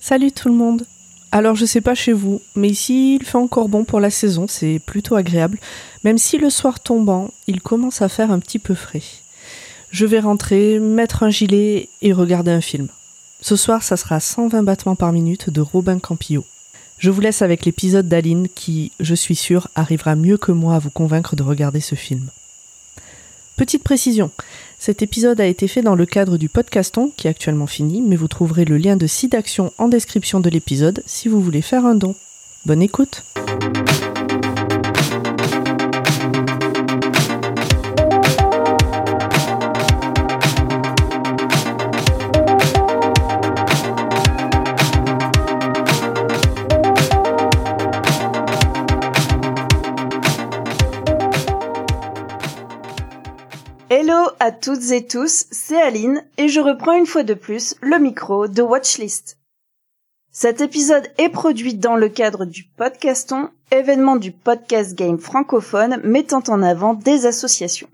Salut tout le monde. Alors je sais pas chez vous, mais ici il fait encore bon pour la saison, c'est plutôt agréable, même si le soir tombant, il commence à faire un petit peu frais. Je vais rentrer, mettre un gilet et regarder un film. Ce soir, ça sera 120 battements par minute de Robin Campillo. Je vous laisse avec l'épisode d'Aline qui, je suis sûre, arrivera mieux que moi à vous convaincre de regarder ce film. Petite précision, cet épisode a été fait dans le cadre du podcaston qui est actuellement fini, mais vous trouverez le lien de site d'action en description de l'épisode si vous voulez faire un don. Bonne écoute Hello à toutes et tous, c'est Aline et je reprends une fois de plus le micro de Watchlist. Cet épisode est produit dans le cadre du Podcaston, événement du podcast game francophone mettant en avant des associations.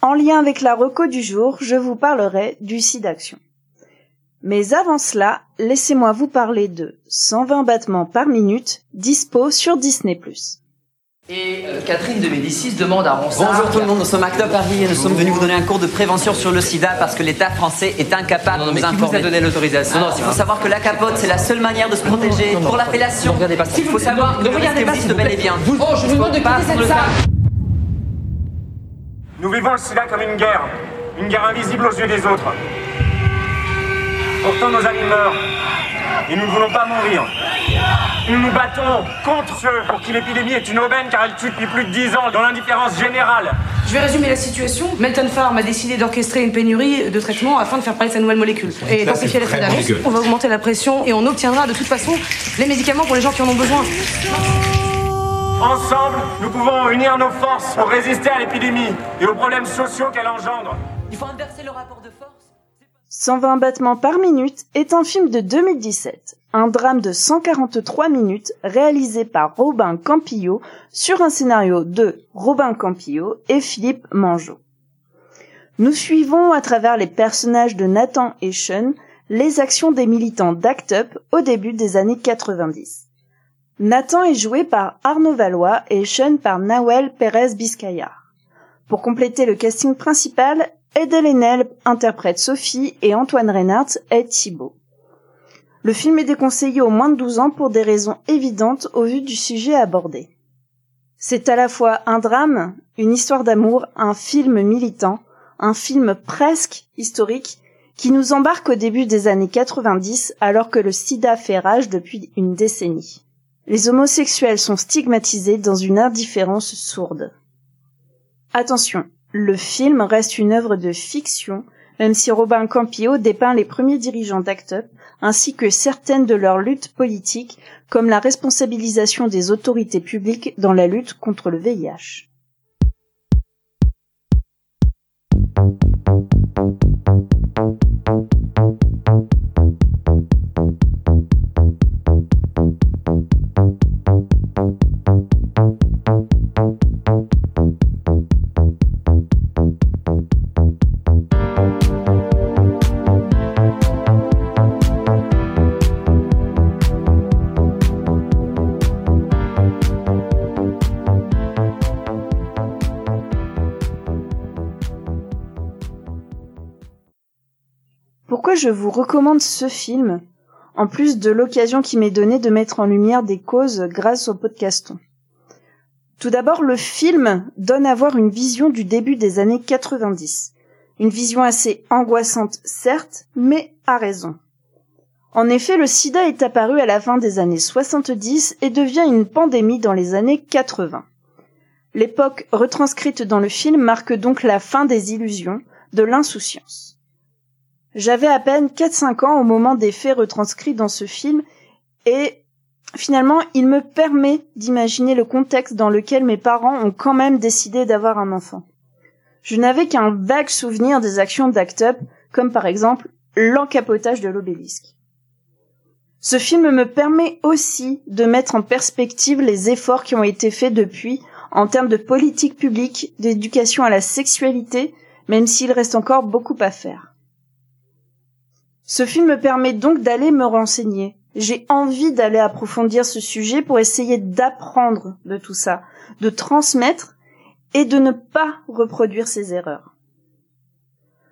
En lien avec la reco du jour, je vous parlerai du SIDAction. Mais avant cela, laissez-moi vous parler de 120 battements par minute, dispo sur Disney+. Et euh, Catherine de Médicis demande à Ronsard... Bonjour tout le monde, nous sommes Act Up Paris et nous sommes venus vous donner un cours de prévention sur le sida parce que l'État français est incapable Non, non, de nous qui vous a informer. donné l'autorisation Non, non, il faut savoir que la capote c'est la seule manière de se protéger non, non, pour l'appellation. ne regardez pas ça. Il faut savoir que Ne le regardez risque pas, existe s'il vous bel et bien. Vous- Oh, je vous demande de quitter cette le salle. Nous vivons le sida comme une guerre, une guerre invisible aux yeux des autres. Pourtant nos amis meurent, et nous ne voulons pas mourir. Nous nous battons contre ceux pour qui l'épidémie est une aubaine car elle tue depuis plus de 10 ans dans l'indifférence générale. Je vais résumer la situation. Melton Farm a décidé d'orchestrer une pénurie de traitements afin de faire parler de sa nouvelle molécule. Et d'amplifier l'effet d'annonce. On va augmenter la pression et on obtiendra de toute façon les médicaments pour les gens qui en ont besoin. Ensemble, nous pouvons unir nos forces pour résister à l'épidémie et aux problèmes sociaux qu'elle engendre. Il faut inverser le rapport de force. 120 battements par minute est un film de 2017, un drame de 143 minutes réalisé par Robin Campillo sur un scénario de Robin Campillo et Philippe Mangeot. Nous suivons à travers les personnages de Nathan et Sean les actions des militants d'Act Up au début des années 90. Nathan est joué par Arnaud Valois et Sean par Nawel Pérez Biscayar. Pour compléter le casting principal, Edel Enel interprète Sophie et Antoine Reinhardt est Thibaut. Le film est déconseillé aux moins de 12 ans pour des raisons évidentes au vu du sujet abordé. C'est à la fois un drame, une histoire d'amour, un film militant, un film presque historique qui nous embarque au début des années 90 alors que le sida fait rage depuis une décennie. Les homosexuels sont stigmatisés dans une indifférence sourde. Attention, le film reste une œuvre de fiction, même si Robin Campillo dépeint les premiers dirigeants d'Act Up, ainsi que certaines de leurs luttes politiques, comme la responsabilisation des autorités publiques dans la lutte contre le VIH. Je vous recommande ce film, en plus de l'occasion qui m'est donnée de mettre en lumière des causes grâce au podcaston Tout d'abord, le film donne à voir une vision du début des années 90. Une vision assez angoissante, certes, mais à raison. En effet, le sida est apparu à la fin des années 70 et devient une pandémie dans les années 80. L'époque retranscrite dans le film marque donc la fin des illusions, de l'insouciance. J'avais à peine 4-5 ans au moment des faits retranscrits dans ce film et finalement il me permet d'imaginer le contexte dans lequel mes parents ont quand même décidé d'avoir un enfant. Je n'avais qu'un vague souvenir des actions d'Act Up, comme par exemple l'encapotage de l'obélisque. Ce film me permet aussi de mettre en perspective les efforts qui ont été faits depuis en termes de politique publique, d'éducation à la sexualité, même s'il reste encore beaucoup à faire. Ce film me permet donc d'aller me renseigner. J'ai envie d'aller approfondir ce sujet pour essayer d'apprendre de tout ça, de transmettre et de ne pas reproduire ces erreurs.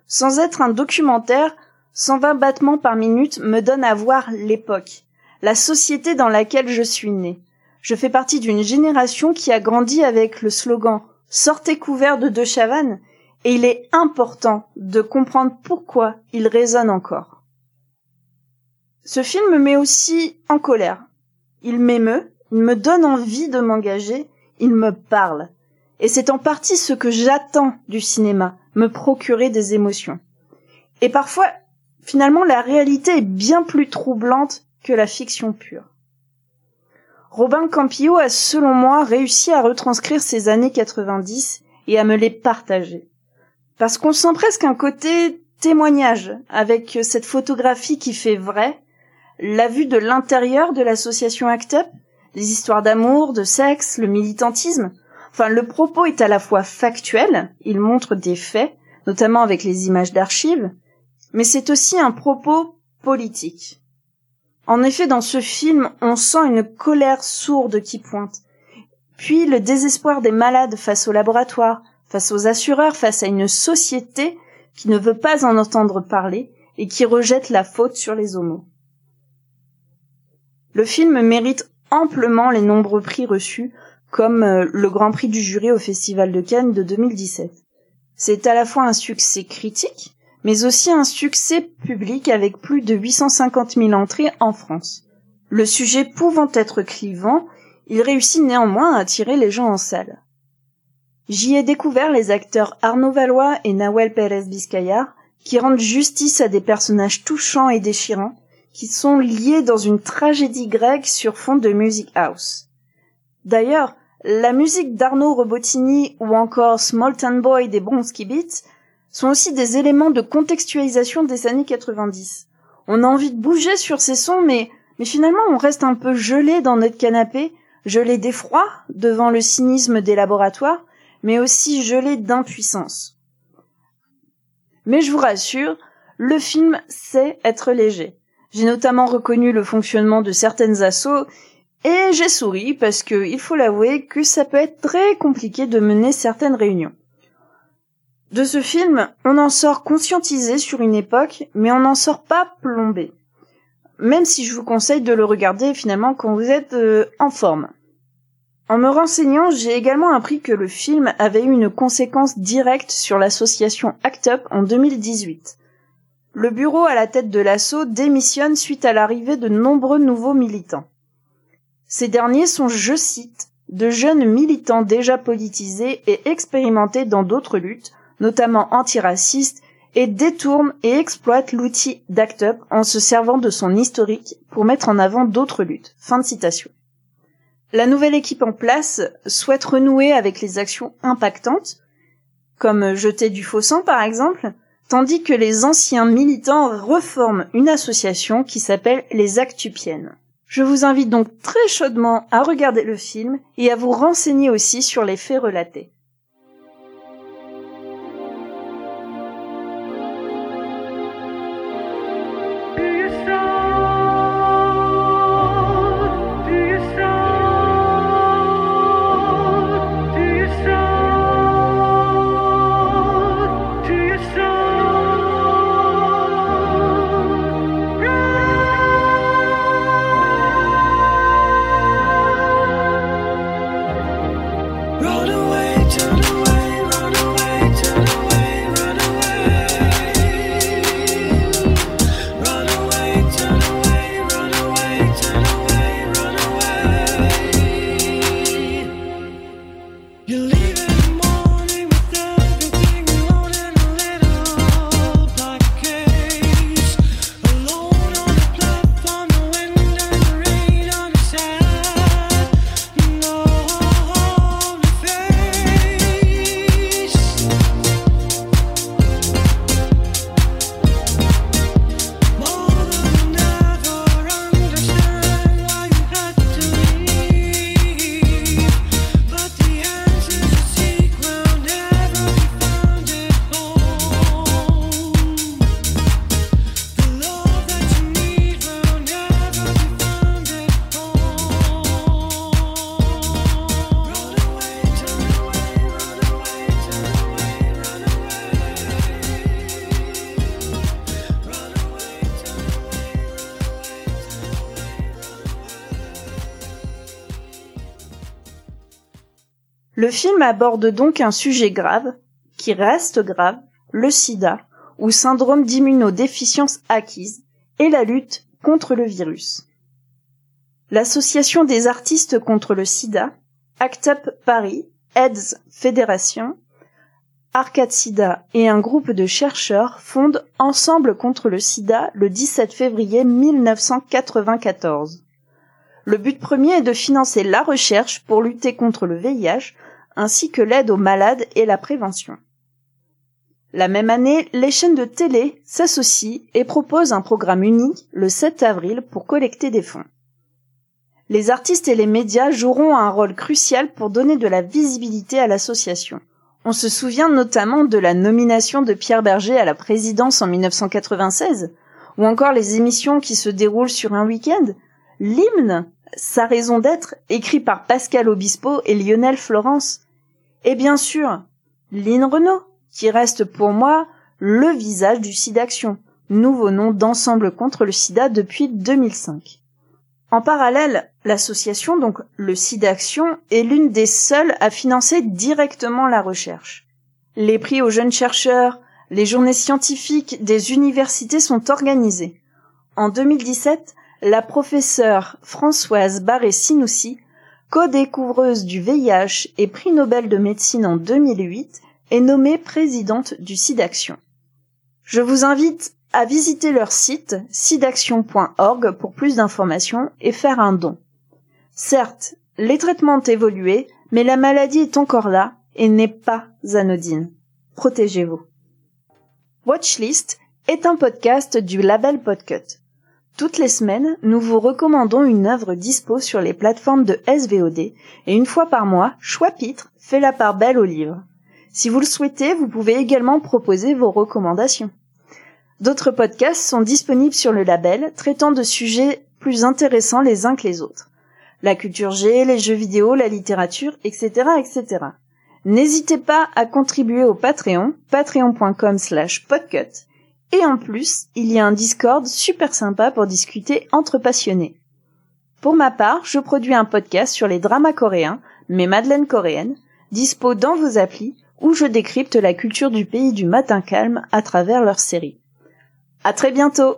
Sans être un documentaire, 120 battements par minute me donne à voir l'époque, la société dans laquelle je suis né. Je fais partie d'une génération qui a grandi avec le slogan Sortez couvert de De Chavannes et il est important de comprendre pourquoi il résonne encore. Ce film me met aussi en colère. Il m'émeut, il me donne envie de m'engager, il me parle. Et c'est en partie ce que j'attends du cinéma, me procurer des émotions. Et parfois, finalement, la réalité est bien plus troublante que la fiction pure. Robin Campillo a, selon moi, réussi à retranscrire ces années 90 et à me les partager. Parce qu'on sent presque un côté témoignage avec cette photographie qui fait vrai, la vue de l'intérieur de l'association ACT UP, les histoires d'amour, de sexe, le militantisme. Enfin, le propos est à la fois factuel, il montre des faits, notamment avec les images d'archives, mais c'est aussi un propos politique. En effet, dans ce film, on sent une colère sourde qui pointe, puis le désespoir des malades face au laboratoire, face aux assureurs, face à une société qui ne veut pas en entendre parler et qui rejette la faute sur les homos. Le film mérite amplement les nombreux prix reçus, comme euh, le Grand Prix du jury au Festival de Cannes de 2017. C'est à la fois un succès critique, mais aussi un succès public avec plus de 850 000 entrées en France. Le sujet pouvant être clivant, il réussit néanmoins à attirer les gens en salle. J'y ai découvert les acteurs Arnaud Valois et Nawel Pérez Biscayar, qui rendent justice à des personnages touchants et déchirants, qui sont liés dans une tragédie grecque sur fond de music house. D'ailleurs, la musique d'Arnaud Robotini ou encore Small Town Boy des Bronski Beats sont aussi des éléments de contextualisation des années 90. On a envie de bouger sur ces sons, mais finalement on reste un peu gelé dans notre canapé, gelé d'effroi devant le cynisme des laboratoires, mais aussi gelé d'impuissance. Mais je vous rassure, le film sait être léger. J'ai notamment reconnu le fonctionnement de certaines assauts et j'ai souri parce que, il faut l'avouer, que ça peut être très compliqué de mener certaines réunions. De ce film, on en sort conscientisé sur une époque, mais on n'en sort pas plombé. Même si je vous conseille de le regarder finalement quand vous êtes euh, en forme. En me renseignant, j'ai également appris que le film avait eu une conséquence directe sur l'association ACT UP en 2018 le bureau à la tête de l'assaut démissionne suite à l'arrivée de nombreux nouveaux militants. Ces derniers sont, je cite, de jeunes militants déjà politisés et expérimentés dans d'autres luttes, notamment antiracistes, et détournent et exploitent l'outil d'ACT UP en se servant de son historique pour mettre en avant d'autres luttes. Fin de citation. La nouvelle équipe en place souhaite renouer avec les actions impactantes, comme jeter du faux sang par exemple, tandis que les anciens militants reforment une association qui s'appelle les Actupiennes. Je vous invite donc très chaudement à regarder le film et à vous renseigner aussi sur les faits relatés. Le film aborde donc un sujet grave, qui reste grave, le sida, ou syndrome d'immunodéficience acquise, et la lutte contre le virus. L'Association des artistes contre le sida, ACT UP Paris, AIDS Fédération, Arcade Sida et un groupe de chercheurs fondent Ensemble contre le sida le 17 février 1994. Le but premier est de financer la recherche pour lutter contre le VIH ainsi que l'aide aux malades et la prévention. La même année, les chaînes de télé s'associent et proposent un programme unique le 7 avril pour collecter des fonds. Les artistes et les médias joueront un rôle crucial pour donner de la visibilité à l'association. On se souvient notamment de la nomination de Pierre Berger à la présidence en 1996, ou encore les émissions qui se déroulent sur un week-end. L'hymne, sa raison d'être, écrit par Pascal Obispo et Lionel Florence. Et bien sûr, Lynn Renault, qui reste pour moi le visage du SIDAction, nouveau nom d'ensemble contre le sida depuis 2005. En parallèle, l'association, donc le SIDAction, est l'une des seules à financer directement la recherche. Les prix aux jeunes chercheurs, les journées scientifiques des universités sont organisées. En 2017, la professeure Françoise Barré-Sinoussi, co-découvreuse du VIH et prix Nobel de médecine en 2008, est nommée présidente du SIDAction. Je vous invite à visiter leur site sidaction.org pour plus d'informations et faire un don. Certes, les traitements ont évolué, mais la maladie est encore là et n'est pas anodine. Protégez-vous. Watchlist est un podcast du label Podcut. Toutes les semaines, nous vous recommandons une œuvre dispo sur les plateformes de SVOD et une fois par mois, Choix Pitre fait la part belle au livre. Si vous le souhaitez, vous pouvez également proposer vos recommandations. D'autres podcasts sont disponibles sur le label, traitant de sujets plus intéressants les uns que les autres. La culture G, les jeux vidéo, la littérature, etc., etc. N'hésitez pas à contribuer au Patreon, patreon.com slash podcut. Et en plus, il y a un Discord super sympa pour discuter entre passionnés. Pour ma part, je produis un podcast sur les dramas coréens, mes madeleines coréennes, dispo dans vos applis, où je décrypte la culture du pays du matin calme à travers leurs séries. À très bientôt!